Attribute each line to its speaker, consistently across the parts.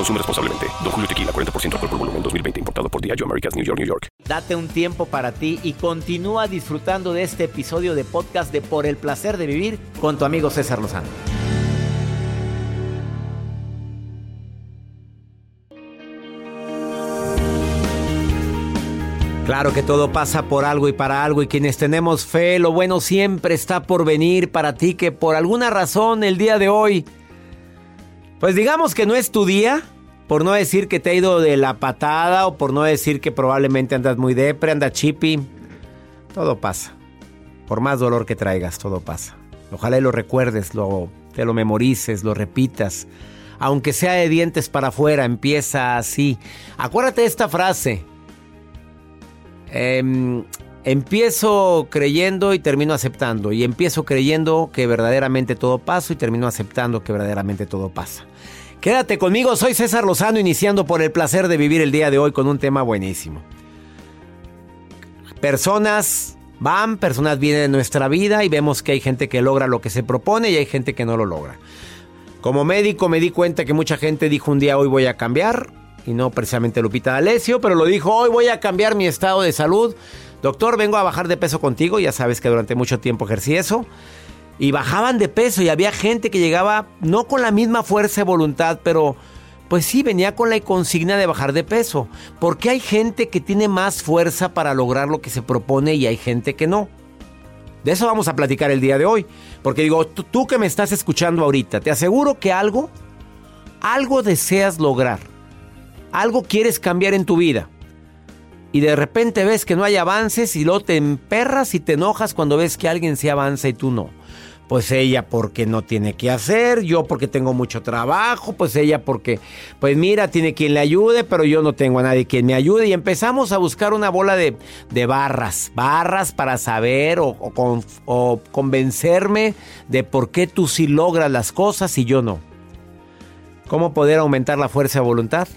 Speaker 1: Consume responsablemente. Don Julio Tequila, 40% alcohol por volumen, 2020. Importado por Diageo Americas, New York, New York.
Speaker 2: Date un tiempo para ti y continúa disfrutando de este episodio de podcast de Por el Placer de Vivir con tu amigo César Lozano. Claro que todo pasa por algo y para algo y quienes tenemos fe, lo bueno siempre está por venir para ti que por alguna razón el día de hoy pues digamos que no es tu día, por no decir que te ha ido de la patada o por no decir que probablemente andas muy depre, andas chippy. Todo pasa. Por más dolor que traigas, todo pasa. Ojalá lo recuerdes, lo, te lo memorices, lo repitas. Aunque sea de dientes para afuera, empieza así. Acuérdate de esta frase. Em, empiezo creyendo y termino aceptando. Y empiezo creyendo que verdaderamente todo pasa y termino aceptando que verdaderamente todo pasa. Quédate conmigo, soy César Lozano, iniciando por el placer de vivir el día de hoy con un tema buenísimo. Personas van, personas vienen en nuestra vida y vemos que hay gente que logra lo que se propone y hay gente que no lo logra. Como médico me di cuenta que mucha gente dijo un día hoy voy a cambiar, y no precisamente Lupita D'Alessio, pero lo dijo hoy voy a cambiar mi estado de salud. Doctor, vengo a bajar de peso contigo, ya sabes que durante mucho tiempo ejercí eso y bajaban de peso y había gente que llegaba no con la misma fuerza de voluntad, pero pues sí, venía con la consigna de bajar de peso. Porque hay gente que tiene más fuerza para lograr lo que se propone y hay gente que no. De eso vamos a platicar el día de hoy. Porque digo, tú, tú que me estás escuchando ahorita, te aseguro que algo, algo deseas lograr. Algo quieres cambiar en tu vida. Y de repente ves que no hay avances y luego te emperras y te enojas cuando ves que alguien se avanza y tú no pues ella porque no tiene que hacer, yo porque tengo mucho trabajo, pues ella porque, pues mira, tiene quien le ayude, pero yo no tengo a nadie quien me ayude. Y empezamos a buscar una bola de, barras, barras para saber o, o convencerme de por qué tú sí logras las cosas y yo no. ¿Cómo poder aumentar la fuerza de voluntad?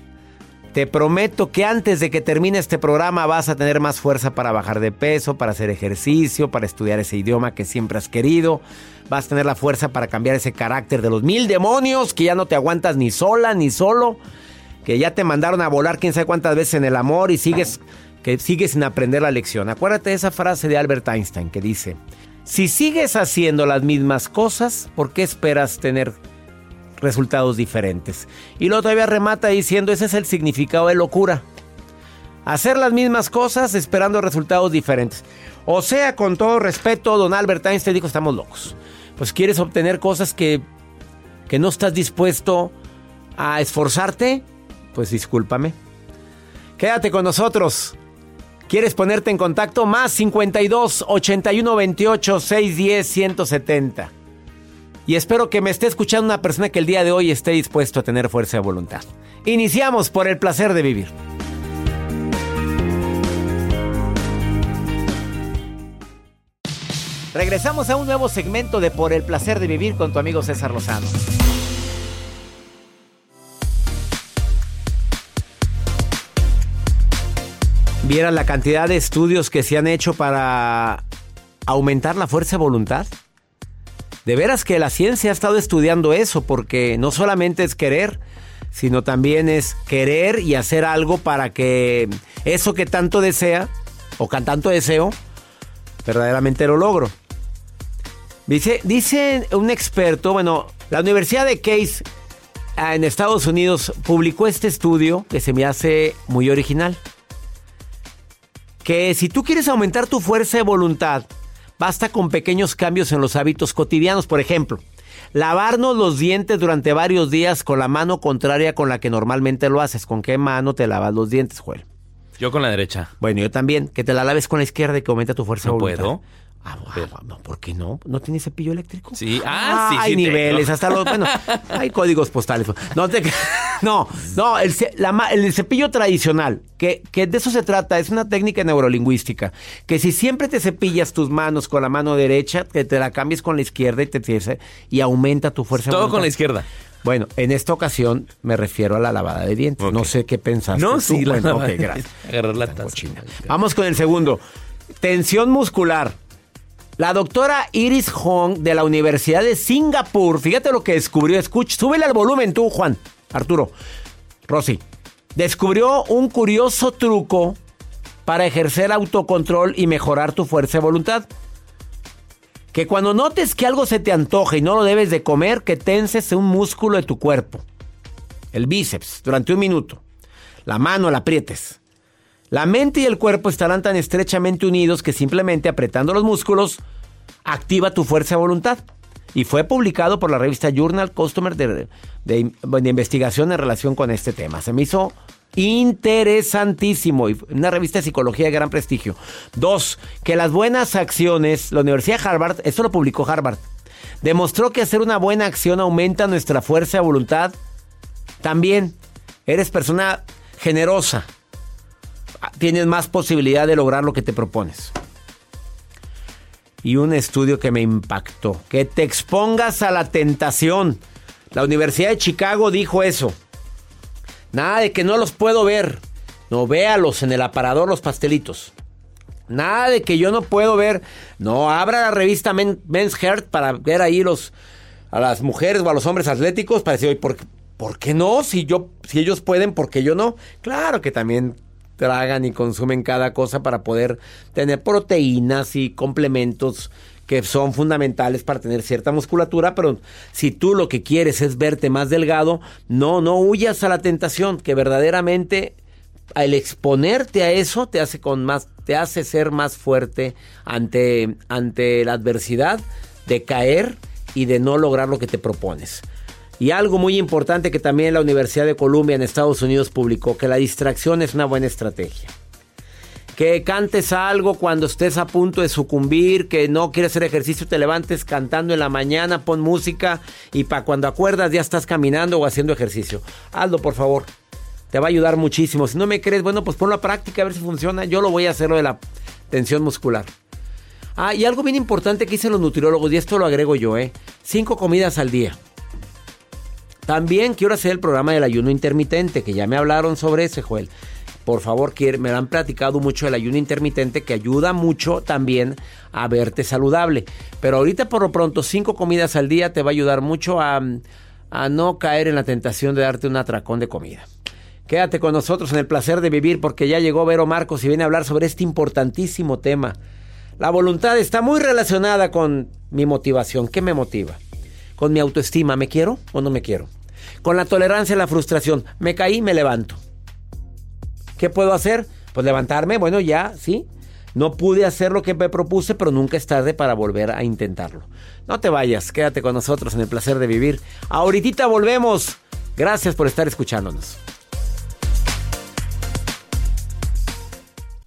Speaker 2: Te prometo que antes de que termine este programa vas a tener más fuerza para bajar de peso, para hacer ejercicio, para estudiar ese idioma que siempre has querido. Vas a tener la fuerza para cambiar ese carácter de los mil demonios que ya no te aguantas ni sola ni solo, que ya te mandaron a volar quién sabe cuántas veces en el amor y sigues que sigues sin aprender la lección. Acuérdate de esa frase de Albert Einstein que dice, si sigues haciendo las mismas cosas, ¿por qué esperas tener resultados diferentes. Y luego todavía remata diciendo, ese es el significado de locura. Hacer las mismas cosas esperando resultados diferentes. O sea, con todo respeto, don Albert Einstein dijo, estamos locos. Pues quieres obtener cosas que, que no estás dispuesto a esforzarte, pues discúlpame. Quédate con nosotros. ¿Quieres ponerte en contacto? Más 52 81 28 610 170. Y espero que me esté escuchando una persona que el día de hoy esté dispuesto a tener fuerza de voluntad. Iniciamos por el placer de vivir. Regresamos a un nuevo segmento de Por el placer de vivir con tu amigo César Lozano. ¿Vieran la cantidad de estudios que se han hecho para aumentar la fuerza de voluntad? De veras que la ciencia ha estado estudiando eso, porque no solamente es querer, sino también es querer y hacer algo para que eso que tanto desea, o que tanto deseo, verdaderamente lo logro. Dice, dice un experto, bueno, la Universidad de Case ah, en Estados Unidos publicó este estudio que se me hace muy original. que si tú quieres aumentar tu fuerza de voluntad, basta con pequeños cambios en los hábitos cotidianos. Por ejemplo, lavarnos los dientes durante varios días con la mano contraria con la que normalmente lo haces. ¿Con qué mano te lavas los dientes, Joel?
Speaker 3: Yo con la derecha.
Speaker 2: Bueno, yo también. Que te la laves con la izquierda y que aumenta tu fuerza
Speaker 3: ¿No
Speaker 2: voluntad.
Speaker 3: puedo?
Speaker 2: Ah, ah, no, ¿por qué no? ¿No tiene cepillo eléctrico?
Speaker 3: Sí. Ah, sí,
Speaker 2: hay
Speaker 3: sí
Speaker 2: niveles,
Speaker 3: tengo.
Speaker 2: hasta los, bueno, hay códigos postales. No, te- no, no, el, la el cepillo tradicional, que, que de eso se trata, es una técnica neurolingüística, que si siempre te cepillas tus manos con la mano derecha, que te la cambies con la izquierda y te y aumenta tu fuerza.
Speaker 3: Todo con la izquierda.
Speaker 2: Bueno, en esta ocasión me refiero a la lavada de dientes. No sé qué pensaste.
Speaker 3: No,
Speaker 2: tú.
Speaker 3: sí, la
Speaker 2: Bueno,
Speaker 3: lavada
Speaker 2: ok,
Speaker 3: de
Speaker 2: gracias.
Speaker 3: Agarrar la taza.
Speaker 2: Vamos con el segundo. Tensión muscular. La doctora Iris Hong de la Universidad de Singapur, fíjate lo que descubrió. Escucha, súbele al volumen tú, Juan. Arturo. Rosy. Descubrió un curioso truco para ejercer autocontrol y mejorar tu fuerza de voluntad. Que cuando notes que algo se te antoja y no lo debes de comer, que tenses un músculo de tu cuerpo. El bíceps, durante un minuto. La mano la aprietes. La mente y el cuerpo estarán tan estrechamente unidos que simplemente apretando los músculos activa tu fuerza de voluntad. Y fue publicado por la revista Journal Customer de, de- investigación en relación con este tema. Se me hizo interesantísimo una revista de psicología de gran prestigio. Dos, que las buenas acciones, la Universidad de Harvard, esto lo publicó Harvard, demostró que hacer una buena acción aumenta nuestra fuerza de voluntad. También eres persona generosa, tienes más posibilidad de lograr lo que te propones. Y un estudio que me impactó, que te expongas a la tentación. La Universidad de Chicago dijo eso. Nada de que no los puedo ver. No, véalos en el aparador los pastelitos. Nada de que yo no puedo ver. No, abra la revista Men- Men's Health para ver ahí los, a las mujeres o a los hombres atléticos para decir, ¿por, ¿por qué no? Si, yo, si ellos pueden, ¿por qué yo no? Claro que también tragan y consumen cada cosa para poder tener proteínas y complementos que son fundamentales para tener cierta musculatura, pero si tú lo que quieres es verte más delgado, no, no huyas a la tentación, que verdaderamente al exponerte a eso te hace con más te hace ser más fuerte ante ante la adversidad de caer y de no lograr lo que te propones. Y algo muy importante que también la Universidad de Columbia en Estados Unidos publicó que la distracción es una buena estrategia. Que cantes algo cuando estés a punto de sucumbir, que no quieres hacer ejercicio, te levantes cantando en la mañana, pon música y para cuando acuerdas ya estás caminando o haciendo ejercicio. Hazlo, por favor. Te va a ayudar muchísimo. Si no me crees, bueno, pues ponlo a práctica a ver si funciona. Yo lo voy a hacer lo de la tensión muscular. Ah, y algo bien importante que dicen los nutriólogos, y esto lo agrego yo, ¿eh? Cinco comidas al día. También quiero hacer el programa del ayuno intermitente, que ya me hablaron sobre ese, Joel. Por favor, quiere- me han platicado mucho del ayuno intermitente, que ayuda mucho también a verte saludable. Pero ahorita, por lo pronto, cinco comidas al día te va a ayudar mucho a, a no caer en la tentación de darte un atracón de comida. Quédate con nosotros en el placer de vivir porque ya llegó Vero Marcos y viene a hablar sobre este importantísimo tema. La voluntad está muy relacionada con mi motivación. ¿Qué me motiva? Con mi autoestima. ¿Me quiero o no me quiero? Con la tolerancia a la frustración. Me caí, me levanto. ¿Qué puedo hacer? Pues levantarme. Bueno, ya, sí. No pude hacer lo que me propuse, pero nunca es tarde para volver a intentarlo. No te vayas, quédate con nosotros en el placer de vivir. Ahorita volvemos. Gracias por estar escuchándonos.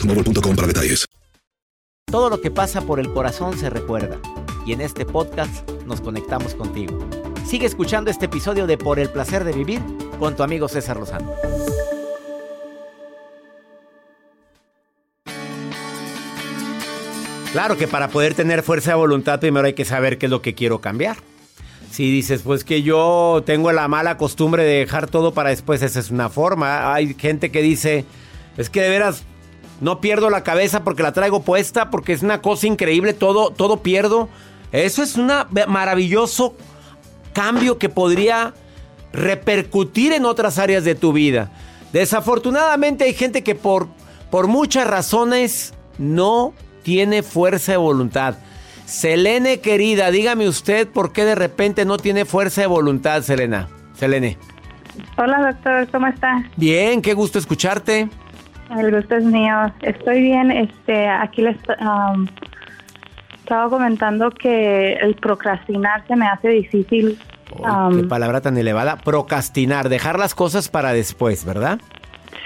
Speaker 4: Boostmobile.com para detalles.
Speaker 2: Todo lo que pasa por el corazón se recuerda. Y en este podcast nos conectamos contigo. Sigue escuchando este episodio de Por el placer de vivir con tu amigo César Lozano. Claro que para poder tener fuerza de voluntad primero hay que saber qué es lo que quiero cambiar. Si dices, pues que yo tengo la mala costumbre de dejar todo para después, esa es una forma. Hay gente que dice, es que de veras no pierdo la cabeza porque la traigo puesta, porque es una cosa increíble, todo, todo pierdo. Eso es un maravilloso cambio que podría repercutir en otras áreas de tu vida. Desafortunadamente hay gente que por, por muchas razones no tiene fuerza de voluntad. Selene, querida, dígame usted por qué de repente no tiene fuerza de voluntad, Selena. Selene.
Speaker 5: Hola, doctor, ¿cómo está?
Speaker 2: Bien, qué gusto escucharte.
Speaker 5: El gusto es mío. Estoy bien. Este, aquí les um, estaba comentando que el procrastinar se me hace difícil.
Speaker 2: Oh, qué
Speaker 5: Um,
Speaker 2: palabra tan elevada. Procrastinar, dejar las cosas para después, ¿verdad?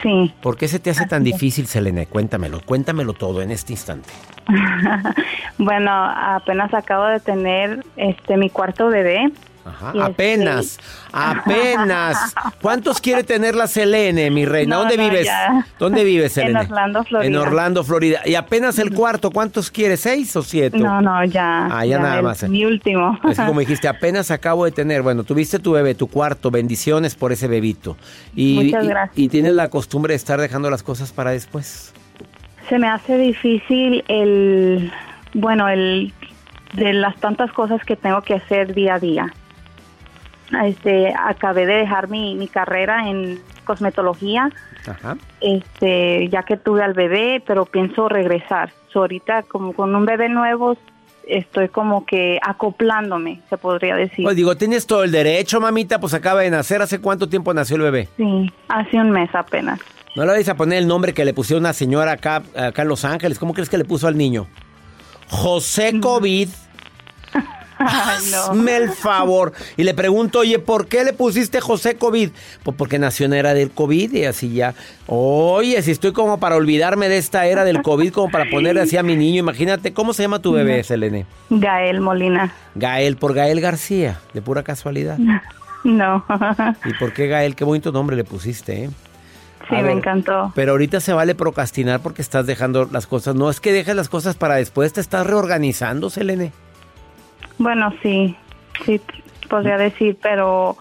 Speaker 5: sí.
Speaker 2: ¿Por qué se te hace tan difícil, Selene? Cuéntamelo, cuéntamelo todo en este instante.
Speaker 5: bueno, apenas acabo de tener este mi cuarto bebé.
Speaker 2: Ajá,
Speaker 5: este-
Speaker 2: apenas, apenas. ¿Cuántos quiere tener la Selene, mi reina?
Speaker 5: No,
Speaker 2: ¿Dónde
Speaker 5: no,
Speaker 2: vives?
Speaker 5: ya.
Speaker 2: ¿Dónde vives,
Speaker 5: En
Speaker 2: Selene?
Speaker 5: Orlando, Florida.
Speaker 2: En Orlando, Florida. Y apenas el cuarto, ¿cuántos quiere? ¿Seis o siete?
Speaker 5: No, no, ya.
Speaker 2: Ah, ya nada
Speaker 5: el-
Speaker 2: más.
Speaker 5: Mi último.
Speaker 2: Es como dijiste, apenas acabo de tener, bueno, tuviste tu bebé, tu cuarto, bendiciones por ese bebito. Y,
Speaker 5: Muchas
Speaker 2: y-
Speaker 5: gracias.
Speaker 2: y tienes la costumbre de estar dejando las cosas para después.
Speaker 5: Se me hace difícil el, bueno, el de las tantas cosas que tengo que hacer día a día. Este, acabé de dejar mi, mi carrera en cosmetología,
Speaker 2: Ajá.
Speaker 5: este, ya que tuve al bebé, pero pienso regresar. So, ahorita como con un bebé nuevo estoy como que acoplándome, se podría decir.
Speaker 2: Pues digo, tienes todo el derecho, mamita, pues acaba de nacer. ¿Hace cuánto tiempo nació el bebé?
Speaker 5: Sí, hace un mes apenas.
Speaker 2: No le vais a poner el nombre que le pusieron una señora acá, acá en Los Ángeles. ¿Cómo crees que le puso al niño? José COVID.
Speaker 5: Ay, no.
Speaker 2: Hazme el favor. Y le pregunto, oye, ¿por qué le pusiste José COVID? Pues porque nació en era del COVID y así ya. Oye, si estoy como para olvidarme de esta era del COVID, como para ponerle así a mi niño. Imagínate, ¿cómo se llama tu bebé, Selene?
Speaker 5: Gael Molina.
Speaker 2: Gael, por Gael García, de pura casualidad.
Speaker 5: No.
Speaker 2: ¿Y por qué Gael? Qué bonito nombre le pusiste, ¿eh?
Speaker 5: sí, me encantó.
Speaker 2: Pero ahorita se vale procrastinar porque estás dejando las cosas. No es que dejes las cosas para después, te estás reorganizando, Selene.
Speaker 5: Bueno, sí, sí, podría decir, pero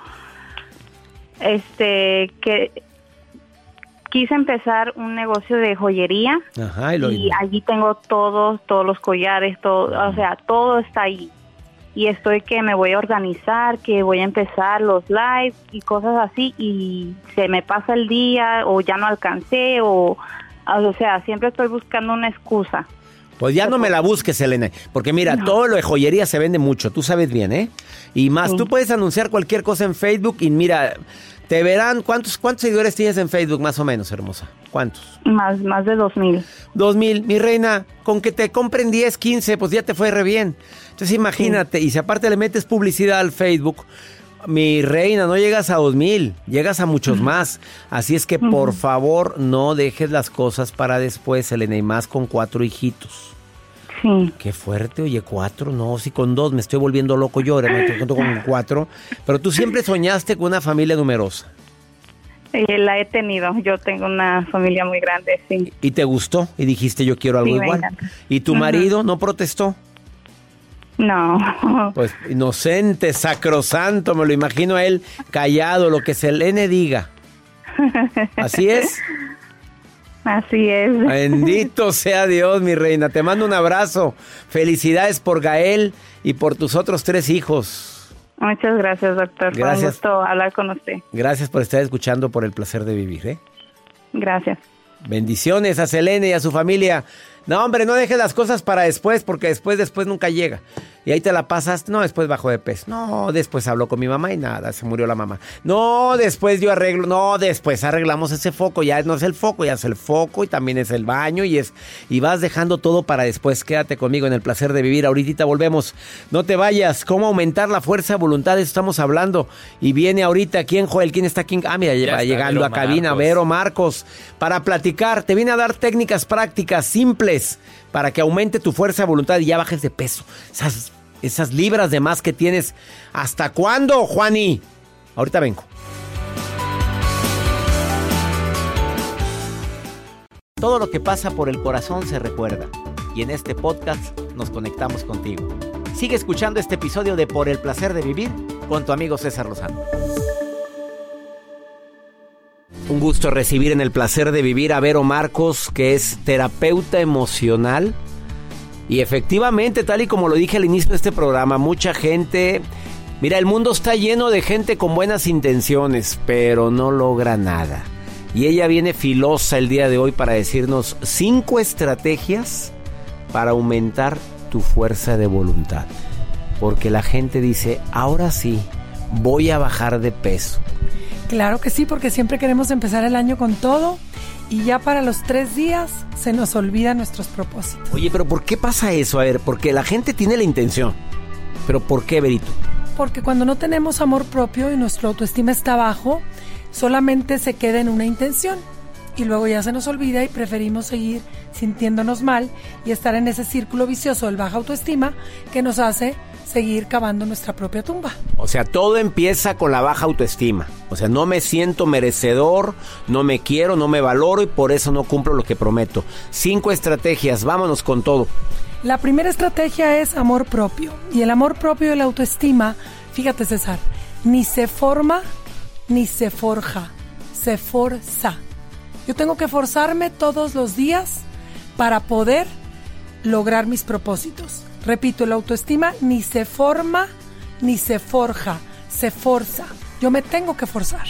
Speaker 5: este, que quise empezar un negocio de joyería
Speaker 2: Ajá, y lo
Speaker 5: y allí tengo todos, todos los collares, todo, o sea, todo está ahí. Y estoy que me voy a organizar, que voy a empezar los lives y cosas así y se me pasa el día o ya no alcancé o, o sea, siempre estoy buscando una excusa.
Speaker 2: Pues ya no me la busques, Selene. Porque mira, todo lo de joyería se vende mucho, tú sabes bien, ¿eh? Y más,
Speaker 5: Sí.
Speaker 2: tú puedes anunciar cualquier cosa en Facebook y mira, te verán. ¿Cuántos, cuántos seguidores tienes en Facebook, más o menos, hermosa? ¿Cuántos?
Speaker 5: Más, más de dos mil.
Speaker 2: Dos mil. Mi reina, con que te compren 10, 15, pues ya te fue re bien. Entonces imagínate, y si aparte le metes publicidad al Facebook, mi reina, no llegas a dos mil, llegas a muchos más. Así es que por favor no dejes las cosas para después, Selena, y más con cuatro hijitos.
Speaker 5: Sí.
Speaker 2: Qué fuerte, oye, cuatro, no, si con dos me estoy volviendo loco yo, ahora me estoy con cuatro. Pero tú siempre soñaste con una familia numerosa.
Speaker 5: Eh, la he tenido. Yo tengo una familia muy grande, sí.
Speaker 2: Y te gustó y dijiste yo quiero algo
Speaker 5: Sí,
Speaker 2: igual. Y tu marido no protestó.
Speaker 5: No.
Speaker 2: Pues inocente, sacrosanto, me lo imagino a él callado, lo que Selene diga. Así es.
Speaker 5: Así es.
Speaker 2: Bendito sea Dios, mi reina. Te mando un abrazo. Felicidades por Gael y por tus otros tres hijos.
Speaker 5: Muchas gracias, doctor. Fue un
Speaker 2: Gracias.
Speaker 5: gusto hablar con usted.
Speaker 2: Gracias por estar escuchando por el placer de vivir, ¿eh?
Speaker 5: Gracias.
Speaker 2: Bendiciones a Selene y a su familia. No, hombre, no dejes las cosas para después, porque después, después nunca llega. Y ahí te la pasas. No, después bajó de peso. No, después habló con mi mamá y nada, se murió la mamá. No, después yo arreglo. No, después arreglamos ese foco. Ya no es el foco, ya es el foco y también es el baño y es. Y vas dejando todo para después. Quédate conmigo en el placer de vivir. Ahorita volvemos. No te vayas. ¿Cómo aumentar la fuerza de voluntad? Eso estamos hablando. Y viene ahorita. ¿Quién, Joel? ¿Quién está aquí? Ah, mira,
Speaker 3: Ya
Speaker 2: llegando
Speaker 3: Vero
Speaker 2: a cabina.
Speaker 3: Marcos.
Speaker 2: Vero Marcos. Para platicar. Te viene a dar técnicas prácticas simples para que aumente tu fuerza de voluntad y ya bajes de peso. Esas, esas libras de más que tienes. ¿Hasta cuándo, Juani? Ahorita vengo. Todo lo que pasa por el corazón se recuerda. Y en este podcast nos conectamos contigo. Sigue escuchando este episodio de Por el placer de vivir con tu amigo César Lozano. Un gusto recibir en el placer de vivir a Vero Marcos, que es terapeuta emocional. Y efectivamente, tal y como lo dije al inicio de este programa, mucha gente... Mira, el mundo está lleno de gente con buenas intenciones, pero no logra nada. Y ella viene filosa el día de hoy para decirnos cinco estrategias para aumentar tu fuerza de voluntad. Porque la gente dice, ahora sí, voy a bajar de peso.
Speaker 6: Claro que sí, porque siempre queremos empezar el año con todo y ya para los tres días se nos olvidan nuestros propósitos.
Speaker 2: Oye, pero ¿por qué pasa eso? A ver, porque la gente tiene la intención. Pero ¿por qué, Berito?
Speaker 6: Porque cuando no tenemos amor propio y nuestra autoestima está bajo, solamente se queda en una intención y luego ya se nos olvida y preferimos seguir sintiéndonos mal y estar en ese círculo vicioso del baja autoestima que nos hace seguir cavando nuestra propia tumba.
Speaker 2: O sea, todo empieza con la baja autoestima. O sea, no me siento merecedor, no me quiero, no me valoro y por eso no cumplo lo que prometo. Cinco estrategias, vámonos con todo.
Speaker 6: La primera estrategia es amor propio. Y el amor propio y la autoestima, fíjate César, ni se forma ni se forja, se forza. Yo tengo que forzarme todos los días para poder lograr mis propósitos. Repito, la autoestima ni se forma ni se forja, se forza. Yo me tengo que forzar.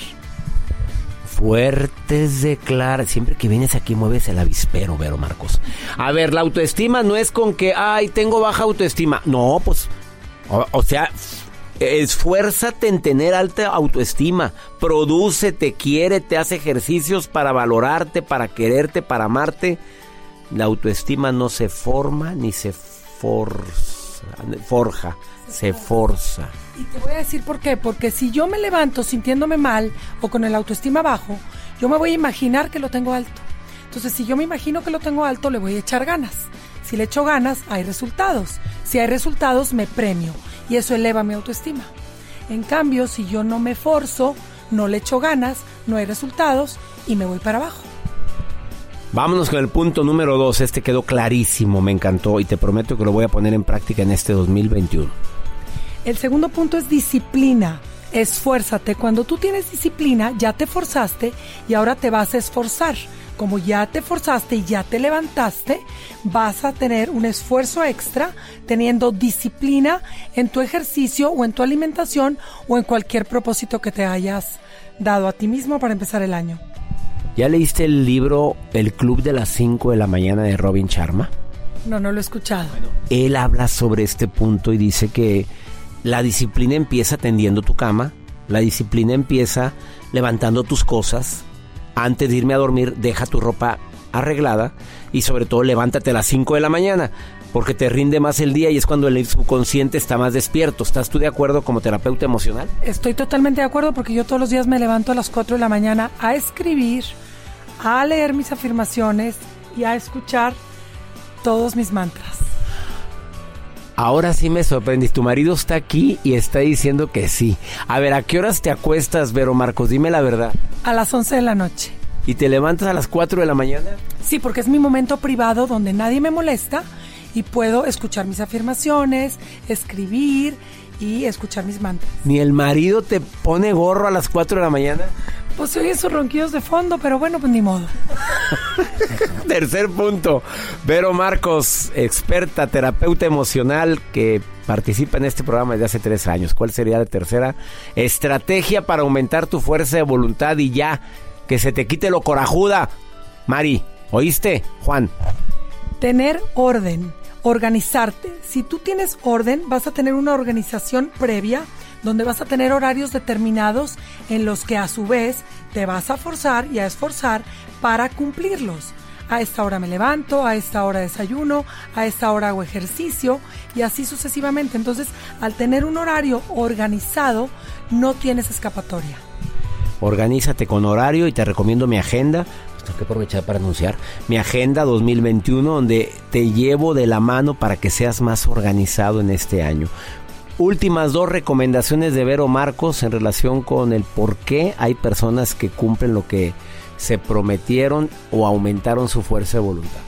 Speaker 2: Fuertes declaraciones. Siempre que vienes aquí mueves el avispero, Vero Marcos. A ver, la autoestima no es con que, ay, tengo baja autoestima. No, pues, o sea, esfuérzate en tener alta autoestima. Prodúcete, quiérete, haz ejercicios para valorarte, para quererte, para amarte. La autoestima no se forma ni se forza, forja, se forza.
Speaker 6: Y te voy a decir por qué. Porque si yo me levanto sintiéndome mal o con el autoestima bajo, yo me voy a imaginar que lo tengo alto. Entonces, si yo me imagino que lo tengo alto, le voy a echar ganas. Si le echo ganas, hay resultados. Si hay resultados, me premio. Y eso eleva mi autoestima. En cambio, si yo no me forzo, no le echo ganas, no hay resultados y me voy para abajo.
Speaker 2: Vámonos con el punto número dos. Este quedó clarísimo, me encantó y te prometo que lo voy a poner en práctica en este 2021.
Speaker 6: El segundo punto es disciplina. Esfuérzate. Cuando tú tienes disciplina, ya te forzaste y ahora te vas a esforzar. Como ya te forzaste y ya te levantaste, vas a tener un esfuerzo extra teniendo disciplina en tu ejercicio o en tu alimentación o en cualquier propósito que te hayas dado a ti mismo para empezar el año.
Speaker 2: ¿Ya leíste el libro El Club de las 5 de la mañana de Robin Sharma?
Speaker 6: No, no lo he escuchado.
Speaker 2: Él habla sobre este punto y dice que la disciplina empieza tendiendo tu cama, la disciplina empieza levantando tus cosas, antes de irme a dormir deja tu ropa arreglada y sobre todo levántate a las 5 de la mañana porque te rinde más el día y es cuando el subconsciente está más despierto. ¿Estás tú de acuerdo como terapeuta emocional?
Speaker 6: Estoy totalmente de acuerdo porque yo todos los días me levanto a las 4 de la mañana a escribir, a leer mis afirmaciones y a escuchar todos mis mantras.
Speaker 2: Ahora sí me sorprendiste. Tu marido está aquí y está diciendo que sí. A ver, ¿a qué horas te acuestas, Vero Marcos? Dime la verdad.
Speaker 6: A las 11 de la noche.
Speaker 2: ¿Y te levantas a las 4 de la mañana?
Speaker 6: Sí, porque es mi momento privado donde nadie me molesta y puedo escuchar mis afirmaciones, escribir y escuchar mis mantras.
Speaker 2: ¿Ni el marido te pone gorro a las 4 de la mañana?
Speaker 6: Pues se oyen sus ronquidos de fondo, pero bueno, pues ni modo.
Speaker 2: Tercer punto. Vero Marcos, experta, terapeuta emocional que participa en este programa desde hace tres años. ¿Cuál sería la tercera estrategia para aumentar tu fuerza de voluntad y ya que se te quite lo corajuda? Mari, ¿oíste? Juan.
Speaker 6: Tener orden, organizarte. Si tú tienes orden, vas a tener una organización previa donde vas a tener horarios determinados en los que a su vez te vas a forzar y a esforzar para cumplirlos. A esta hora me levanto, a esta hora desayuno, a esta hora hago ejercicio y así sucesivamente. Entonces, al tener un horario organizado, no tienes escapatoria.
Speaker 2: Organízate con horario y te recomiendo mi agenda. Tengo que aprovechar para anunciar mi agenda 2021 donde te llevo de la mano para que seas más organizado en este año. Últimas dos recomendaciones de Vero Marcos en relación con el por qué hay personas que cumplen lo que se prometieron o aumentaron su fuerza de voluntad.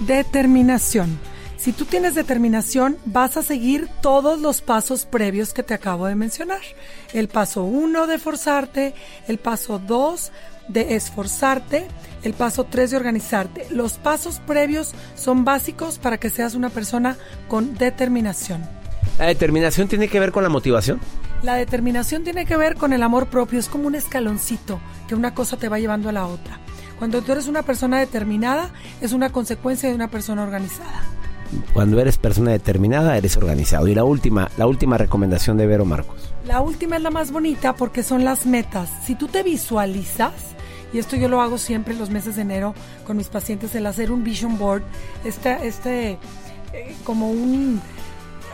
Speaker 6: Determinación. Si tú tienes determinación, vas a seguir todos los pasos previos que te acabo de mencionar. El paso 1 de forzarte, el paso 2 de esforzarte, el paso 3 de organizarte. Los pasos previos son básicos para que seas una persona con determinación.
Speaker 2: ¿La determinación tiene que ver con la motivación?
Speaker 6: La determinación tiene que ver con el amor propio, es como un escaloncito que una cosa te va llevando a la otra. Cuando tú eres una persona determinada, es una consecuencia de una persona organizada.
Speaker 2: Cuando eres persona determinada, eres organizado. Y la última, la última recomendación de Vero Marcos.
Speaker 6: La última es la más bonita porque son las metas. Si tú te visualizas, y esto yo lo hago siempre los meses de enero con mis pacientes, el hacer un vision board, este, este eh, como un,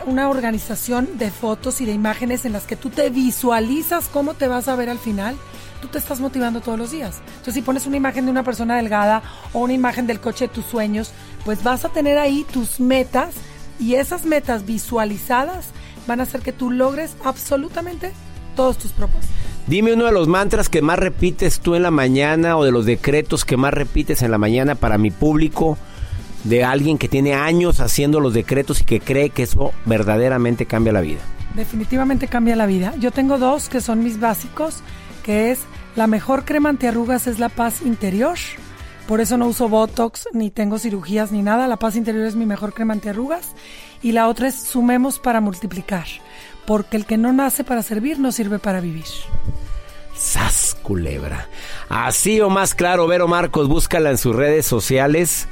Speaker 6: una organización de fotos y de imágenes en las que tú te visualizas cómo te vas a ver al final, tú te estás motivando todos los días. Entonces, si pones una imagen de una persona delgada o una imagen del coche de tus sueños, pues vas a tener ahí tus metas y esas metas visualizadas van a hacer que tú logres absolutamente todos tus propósitos.
Speaker 2: Dime uno de los mantras que más repites tú en la mañana o de los decretos que más repites en la mañana para mi público, de alguien que tiene años haciendo los decretos y que cree que eso verdaderamente cambia la vida.
Speaker 6: Definitivamente cambia la vida. Yo tengo dos que son mis básicos, que es la mejor crema antiarrugas es la paz interior. Por eso no uso Botox, ni tengo cirugías, ni nada. La paz interior es mi mejor crema antiarrugas. Y la otra es sumemos para multiplicar. Porque el que no nace para servir no sirve para vivir.
Speaker 2: ¡Sas, culebra! Así o más claro, Vero Marcos, búscala en sus redes sociales.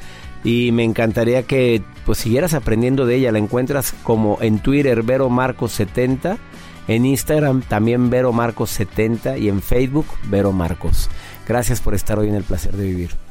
Speaker 2: Y me encantaría que pues siguieras aprendiendo de ella. La encuentras como en Twitter, Vero Marcos 70. En Instagram también Vero Marcos 70 y en Facebook Vero Marcos. Gracias por estar hoy en el placer de vivir.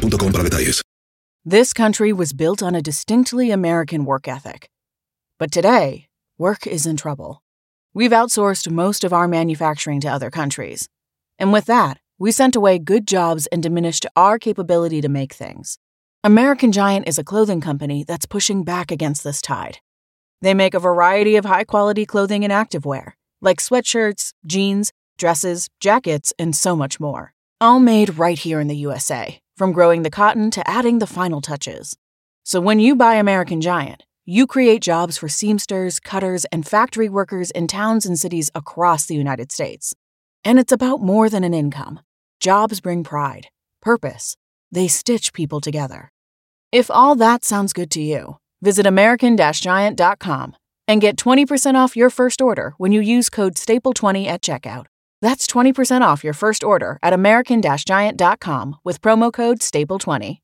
Speaker 4: para detalles.
Speaker 7: This country was built on a distinctly American work ethic. But today, work is in trouble. We've outsourced most of our manufacturing to other countries. And with that, we sent away good jobs and diminished our capability to make things. American Giant is a clothing company that's pushing back against this tide. They make a variety of high quality clothing and activewear, like sweatshirts, jeans, dresses, jackets, and so much more. All made right here in the USA, from growing the cotton to adding the final touches. So when you buy American Giant, you create jobs for seamsters, cutters, and factory workers in towns and cities across the United States. And it's about more than an income. Jobs bring pride, purpose. They stitch people together. If all that sounds good to you, visit American-Giant.com and get 20% off your first order when you use code STAPLE20 at checkout. That's 20% off your first order at American-Giant.com with promo code STAPLE20.